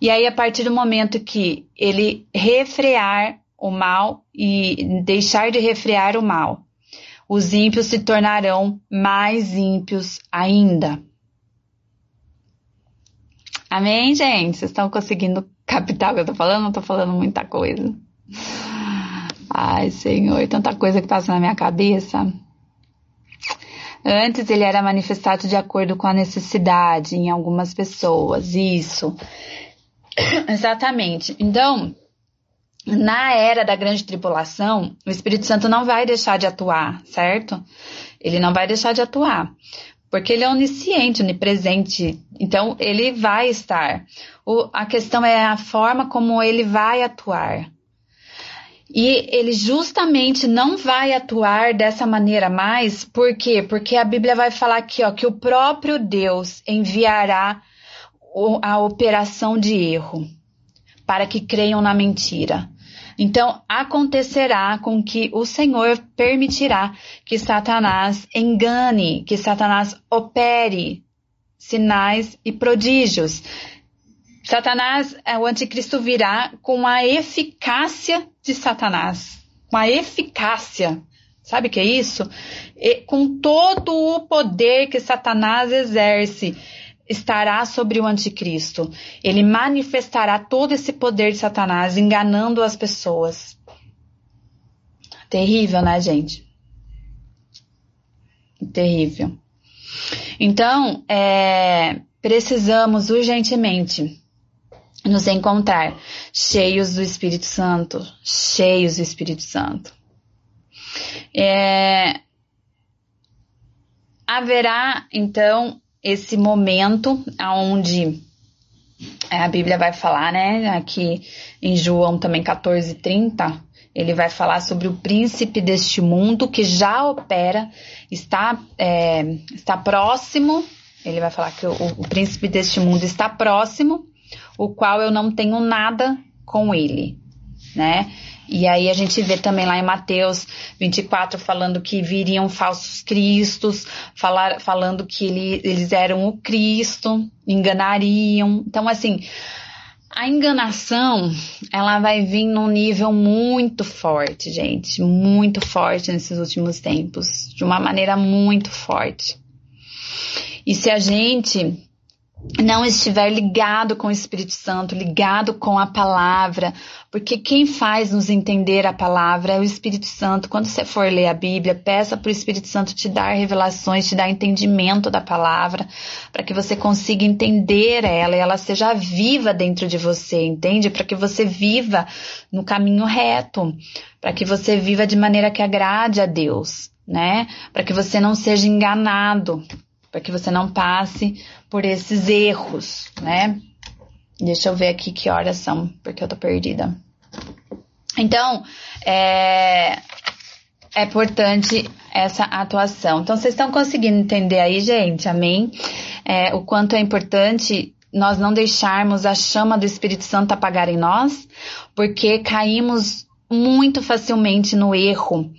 E aí, a partir do momento que ele refrear o mal e deixar de refrear o mal, os ímpios se tornarão mais ímpios ainda. Amém, gente? Vocês estão conseguindo captar o que eu tô falando? Não tô falando muita coisa. Ai, Senhor, tanta coisa que passa na minha cabeça. Antes ele era manifestado de acordo com a necessidade em algumas pessoas. Isso. Exatamente. Então, na era da grande tribulação, o Espírito Santo não vai deixar de atuar, certo? Ele não vai deixar de atuar, porque ele é onisciente, onipresente. Então, ele vai estar. O, a questão é a forma como ele vai atuar. E ele justamente não vai atuar dessa maneira mais, por quê? Porque a Bíblia vai falar aqui, ó, que o próprio Deus enviará a operação de erro para que creiam na mentira. Então, acontecerá com que o Senhor permitirá que Satanás engane, que Satanás opere sinais e prodígios. Satanás, é, o anticristo virá com a eficácia de Satanás, com a eficácia. Sabe o que é isso? E, com todo o poder que Satanás exerce estará sobre o anticristo. Ele manifestará todo esse poder de Satanás, enganando as pessoas. Terrível, né, gente? Terrível. Então, é, precisamos urgentemente nos encontrar cheios do Espírito Santo, cheios do Espírito Santo. É, haverá, então, esse momento onde é, a Bíblia vai falar, né, aqui em João também 14, 30, ele vai falar sobre o príncipe deste mundo que já opera, está, é, está próximo, ele vai falar que o, o príncipe deste mundo está próximo, o qual eu não tenho nada com ele, né? E aí a gente vê também lá em Mateus 24 falando que viriam falsos cristos, falar, falando que ele, eles eram o Cristo, enganariam. Então, assim, a enganação, ela vai vir num nível muito forte, gente, muito forte nesses últimos tempos, de uma maneira muito forte. E se a gente não estiver ligado com o Espírito Santo, ligado com a palavra, porque quem faz nos entender a palavra é o Espírito Santo. Quando você for ler a Bíblia, peça para o Espírito Santo te dar revelações, te dar entendimento da palavra, para que você consiga entender ela e ela seja viva dentro de você, entende? Para que você viva no caminho reto, para que você viva de maneira que agrade a Deus, né? Para que você não seja enganado, para que você não passe por esses erros, né? Deixa eu ver aqui que horas são, porque eu tô perdida. Então, é, é importante essa atuação. Então, vocês estão conseguindo entender aí, gente? Amém? É, o quanto é importante nós não deixarmos a chama do Espírito Santo apagar em nós, porque caímos muito facilmente no erro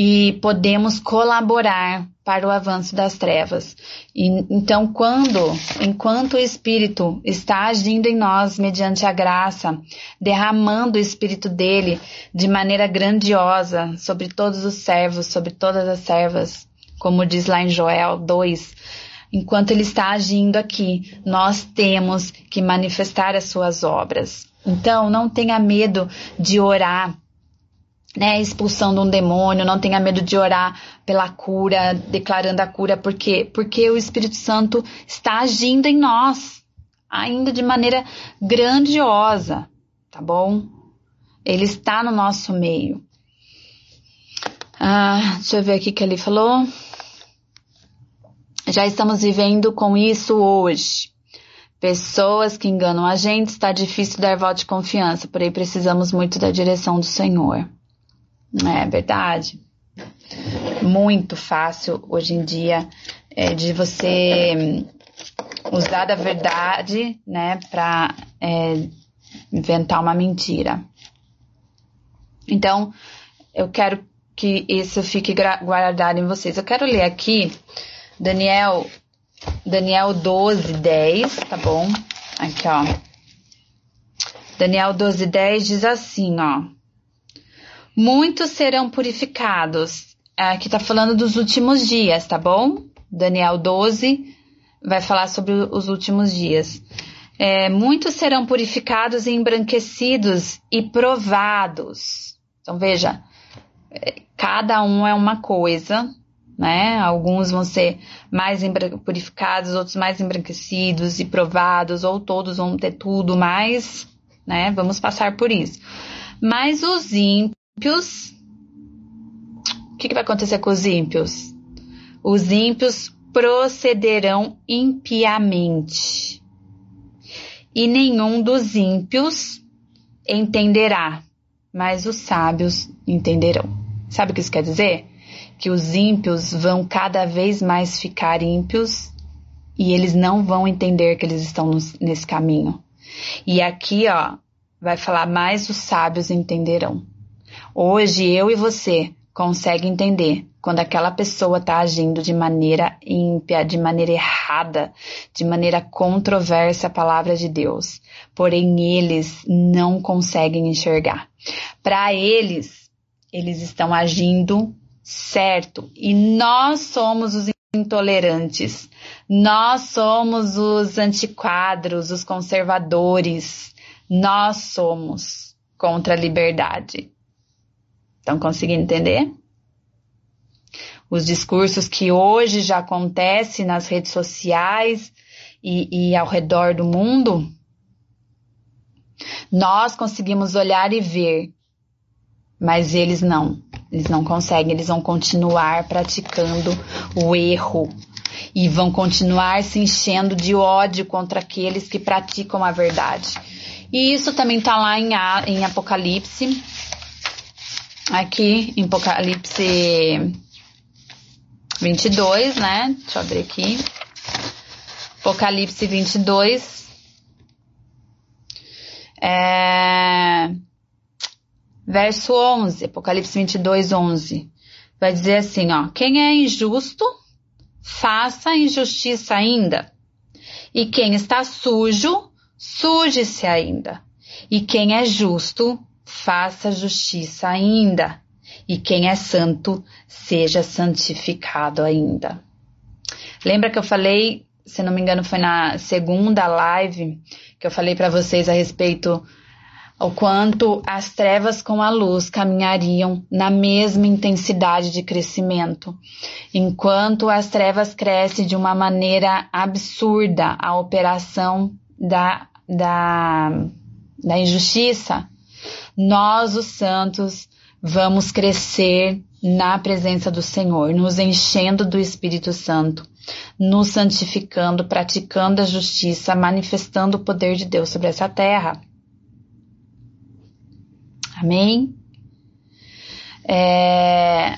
e podemos colaborar para o avanço das trevas. E, então, quando, enquanto o Espírito está agindo em nós mediante a graça, derramando o Espírito dele de maneira grandiosa sobre todos os servos, sobre todas as servas, como diz lá em Joel 2, enquanto ele está agindo aqui, nós temos que manifestar as suas obras. Então, não tenha medo de orar né, expulsando um demônio, não tenha medo de orar pela cura, declarando a cura, porque porque o Espírito Santo está agindo em nós, ainda de maneira grandiosa, tá bom? Ele está no nosso meio. Ah, deixa eu ver aqui o que ele falou. Já estamos vivendo com isso hoje. pessoas que enganam a gente, está difícil dar voto de confiança, porém precisamos muito da direção do Senhor. É verdade. Muito fácil hoje em dia é, de você usar da verdade, né, para é, inventar uma mentira. Então, eu quero que isso fique guardado em vocês. Eu quero ler aqui Daniel, Daniel 12, 10, tá bom? Aqui, ó. Daniel 12, 10 diz assim, ó. Muitos serão purificados. Aqui tá falando dos últimos dias, tá bom? Daniel 12 vai falar sobre os últimos dias. É, muitos serão purificados e embranquecidos e provados. Então, veja, é, cada um é uma coisa, né? Alguns vão ser mais purificados, outros mais embranquecidos e provados, ou todos vão ter tudo mais, né? Vamos passar por isso. Mas os ímpios, o que, que vai acontecer com os ímpios? Os ímpios procederão impiamente, e nenhum dos ímpios entenderá, mas os sábios entenderão. Sabe o que isso quer dizer? Que os ímpios vão cada vez mais ficar ímpios e eles não vão entender que eles estão nesse caminho. E aqui, ó, vai falar mais os sábios entenderão. Hoje eu e você conseguem entender quando aquela pessoa está agindo de maneira ímpia, de maneira errada, de maneira controversa a palavra de Deus. Porém, eles não conseguem enxergar. Para eles, eles estão agindo certo e nós somos os intolerantes. Nós somos os antiquadros, os conservadores. Nós somos contra a liberdade. Estão conseguindo entender? os discursos que hoje já acontecem nas redes sociais e, e ao redor do mundo, nós conseguimos olhar e ver, mas eles não. Eles não conseguem, eles vão continuar praticando o erro e vão continuar se enchendo de ódio contra aqueles que praticam a verdade. E isso também está lá em, em Apocalipse, aqui em Apocalipse 22, né? Deixa eu abrir aqui. Apocalipse 22. É... Verso 11, Apocalipse 22, 11. Vai dizer assim, ó. Quem é injusto, faça injustiça ainda. E quem está sujo, suje-se ainda. E quem é justo, faça justiça ainda e quem é santo seja santificado ainda. Lembra que eu falei, se não me engano, foi na segunda live que eu falei para vocês a respeito o quanto as trevas com a luz caminhariam na mesma intensidade de crescimento. Enquanto as trevas crescem de uma maneira absurda, a operação da, da, da injustiça, nós, os santos, vamos crescer na presença do Senhor, nos enchendo do Espírito Santo, nos santificando, praticando a justiça, manifestando o poder de Deus sobre essa terra. Amém? É...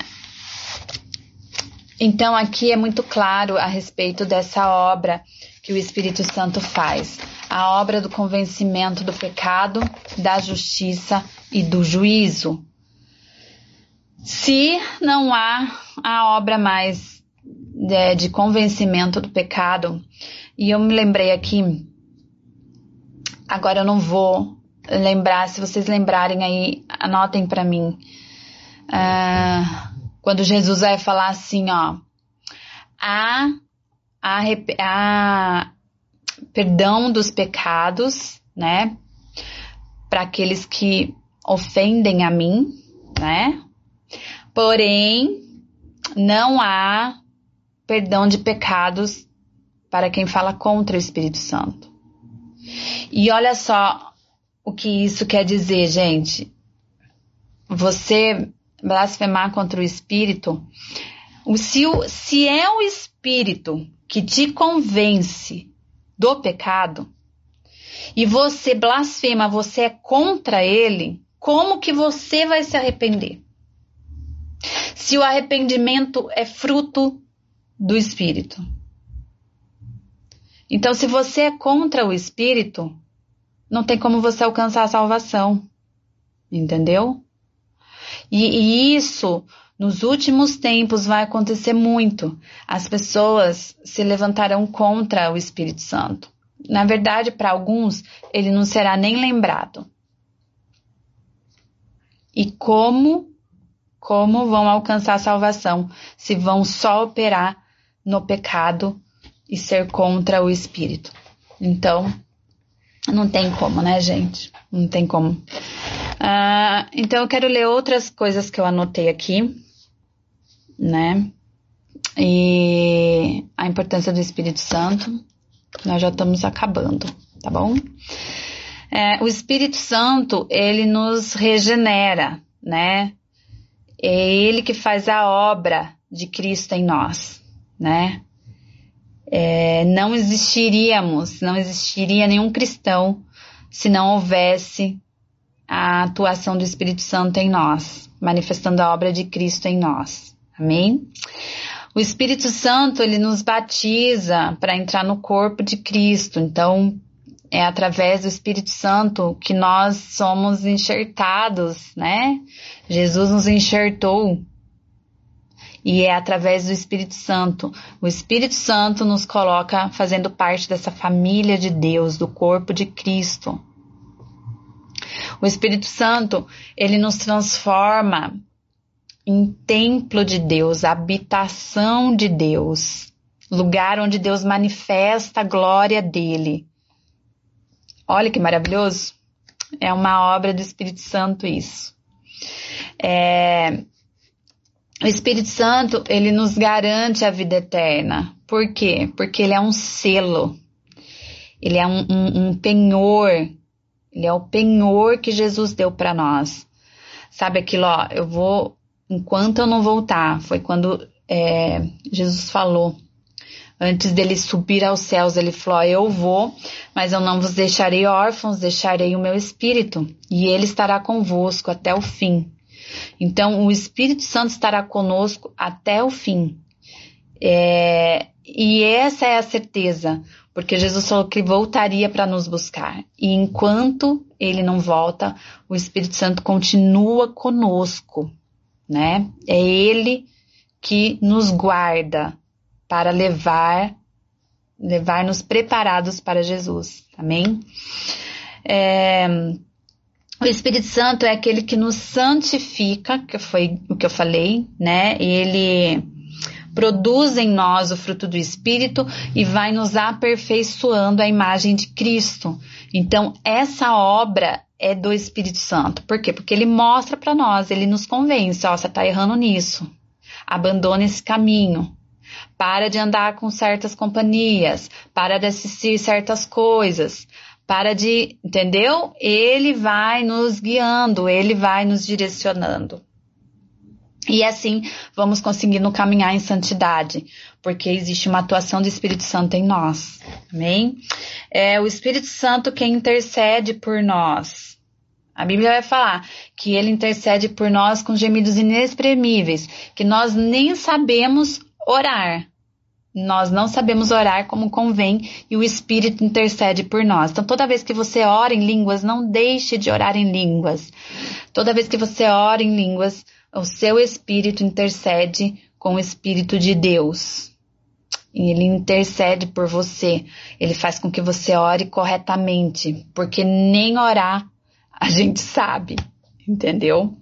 Então, aqui é muito claro a respeito dessa obra que o Espírito Santo faz a obra do convencimento do pecado, da justiça e do juízo. Se não há a obra mais de, é, de convencimento do pecado, e eu me lembrei aqui, agora eu não vou lembrar, se vocês lembrarem aí, anotem para mim. Uh, quando Jesus vai falar assim, ó, há, há, há perdão dos pecados, né, para aqueles que ofendem a mim, né, Porém, não há perdão de pecados para quem fala contra o Espírito Santo. E olha só o que isso quer dizer, gente. Você blasfemar contra o Espírito, se, o, se é o Espírito que te convence do pecado e você blasfema, você é contra ele, como que você vai se arrepender? Se o arrependimento é fruto do espírito. Então, se você é contra o espírito, não tem como você alcançar a salvação. Entendeu? E, e isso nos últimos tempos vai acontecer muito. As pessoas se levantarão contra o Espírito Santo. Na verdade, para alguns, ele não será nem lembrado. E como como vão alcançar a salvação se vão só operar no pecado e ser contra o espírito? Então, não tem como, né, gente? Não tem como. Uh, então, eu quero ler outras coisas que eu anotei aqui, né? E a importância do Espírito Santo. Nós já estamos acabando, tá bom? É, o Espírito Santo, ele nos regenera, né? É ele que faz a obra de Cristo em nós, né? É, não existiríamos, não existiria nenhum cristão se não houvesse a atuação do Espírito Santo em nós, manifestando a obra de Cristo em nós. Amém? O Espírito Santo, ele nos batiza para entrar no corpo de Cristo. Então, é através do Espírito Santo que nós somos enxertados, né? Jesus nos enxertou. E é através do Espírito Santo. O Espírito Santo nos coloca fazendo parte dessa família de Deus, do corpo de Cristo. O Espírito Santo, ele nos transforma em templo de Deus, habitação de Deus, lugar onde Deus manifesta a glória dele. Olha que maravilhoso! É uma obra do Espírito Santo isso. É, o Espírito Santo, ele nos garante a vida eterna. Por quê? Porque ele é um selo. Ele é um, um, um penhor. Ele é o penhor que Jesus deu para nós. Sabe aquilo, ó, eu vou enquanto eu não voltar. Foi quando é, Jesus falou. Antes dele subir aos céus, ele falou: Eu vou, mas eu não vos deixarei órfãos, deixarei o meu espírito, e ele estará convosco até o fim. Então, o Espírito Santo estará conosco até o fim. É, e essa é a certeza, porque Jesus falou que voltaria para nos buscar. E enquanto ele não volta, o Espírito Santo continua conosco né? É Ele que nos guarda para levar, levar-nos preparados para Jesus. Amém? É, o Espírito Santo é aquele que nos santifica, que foi o que eu falei, né? Ele produz em nós o fruto do Espírito e vai nos aperfeiçoando a imagem de Cristo. Então, essa obra é do Espírito Santo. Por quê? Porque ele mostra para nós, ele nos convence, ó, você tá errando nisso. Abandona esse caminho. Para de andar com certas companhias, para de assistir certas coisas, para de, entendeu? Ele vai nos guiando, ele vai nos direcionando. E assim vamos conseguindo caminhar em santidade, porque existe uma atuação do Espírito Santo em nós. Amém? É o Espírito Santo quem intercede por nós. A Bíblia vai falar que ele intercede por nós com gemidos inexprimíveis, que nós nem sabemos orar. Nós não sabemos orar como convém e o Espírito intercede por nós. Então, toda vez que você ora em línguas, não deixe de orar em línguas. Toda vez que você ora em línguas, o seu Espírito intercede com o Espírito de Deus. E ele intercede por você. Ele faz com que você ore corretamente, porque nem orar a gente sabe, entendeu?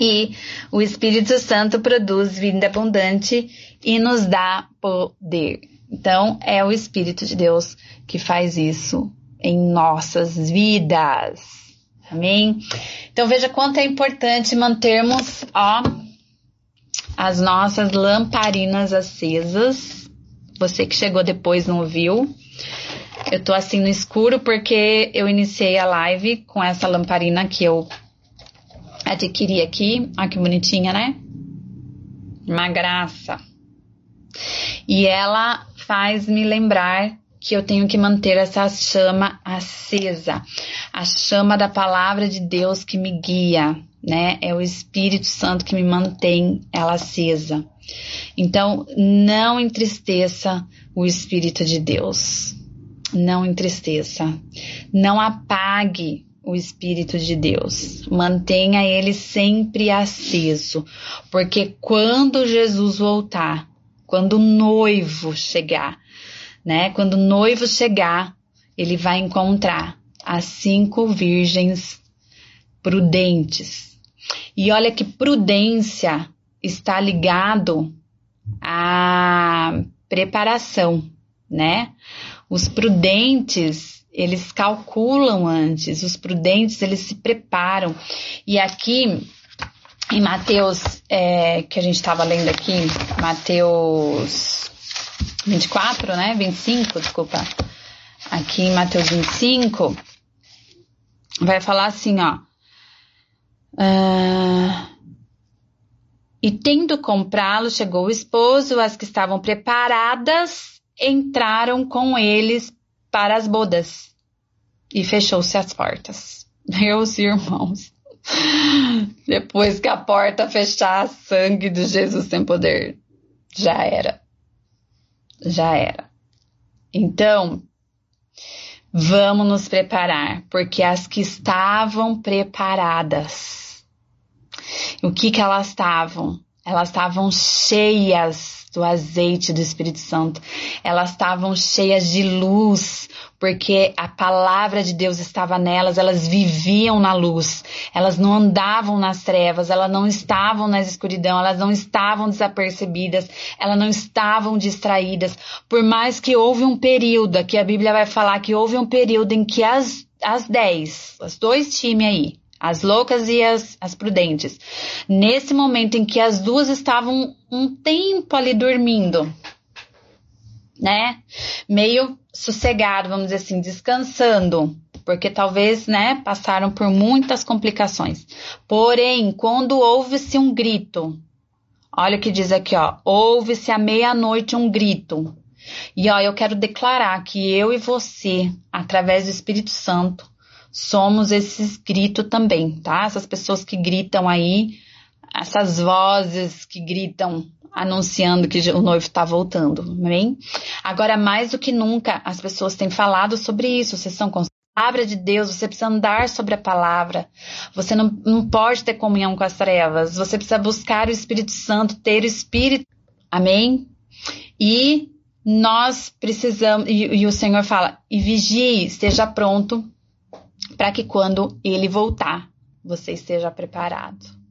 E o Espírito Santo produz vida abundante e nos dá poder. Então, é o Espírito de Deus que faz isso em nossas vidas. Amém? Então, veja quanto é importante mantermos, ó, as nossas lamparinas acesas. Você que chegou depois não viu. Eu tô assim no escuro porque eu iniciei a live com essa lamparina que eu adquiri aqui. Olha que bonitinha, né? Uma graça. E ela faz me lembrar que eu tenho que manter essa chama acesa, a chama da palavra de Deus que me guia, né? É o Espírito Santo que me mantém ela acesa. Então, não entristeça o Espírito de Deus. Não entristeça. Não apague o Espírito de Deus. Mantenha ele sempre aceso, porque quando Jesus voltar, quando o noivo chegar, né? Quando o noivo chegar, ele vai encontrar as cinco virgens prudentes. E olha que prudência está ligado à preparação, né? Os prudentes, eles calculam antes, os prudentes, eles se preparam. E aqui, em Mateus, é, que a gente estava lendo aqui, Mateus 24, né? 25, desculpa. Aqui em Mateus 25, vai falar assim, ó. Uh, e tendo comprá-lo, chegou o esposo, as que estavam preparadas entraram com eles para as bodas e fechou-se as portas. Meus irmãos, depois que a porta fechar, sangue de Jesus tem poder. Já era. Já era. Então, vamos nos preparar, porque as que estavam preparadas o que que elas estavam? Elas estavam cheias do azeite do Espírito Santo. Elas estavam cheias de luz, porque a palavra de Deus estava nelas, elas viviam na luz. Elas não andavam nas trevas, elas não estavam na escuridão, elas não estavam desapercebidas, elas não estavam distraídas. Por mais que houve um período, aqui a Bíblia vai falar que houve um período em que as as dez, os dois times aí, as loucas e as, as prudentes. Nesse momento em que as duas estavam um tempo ali dormindo, né? Meio sossegado, vamos dizer assim, descansando, porque talvez, né, passaram por muitas complicações. Porém, quando houve-se um grito, olha o que diz aqui, ó, houve-se à meia-noite um grito. E ó, eu quero declarar que eu e você, através do Espírito Santo, somos esses gritos também, tá? Essas pessoas que gritam aí, essas vozes que gritam anunciando que o noivo está voltando, amém? Agora, mais do que nunca, as pessoas têm falado sobre isso, vocês são a palavra de Deus, você precisa andar sobre a palavra, você não, não pode ter comunhão com as trevas, você precisa buscar o Espírito Santo, ter o Espírito, amém? E nós precisamos, e, e o Senhor fala, e vigie, esteja pronto, para que quando ele voltar, você esteja preparado.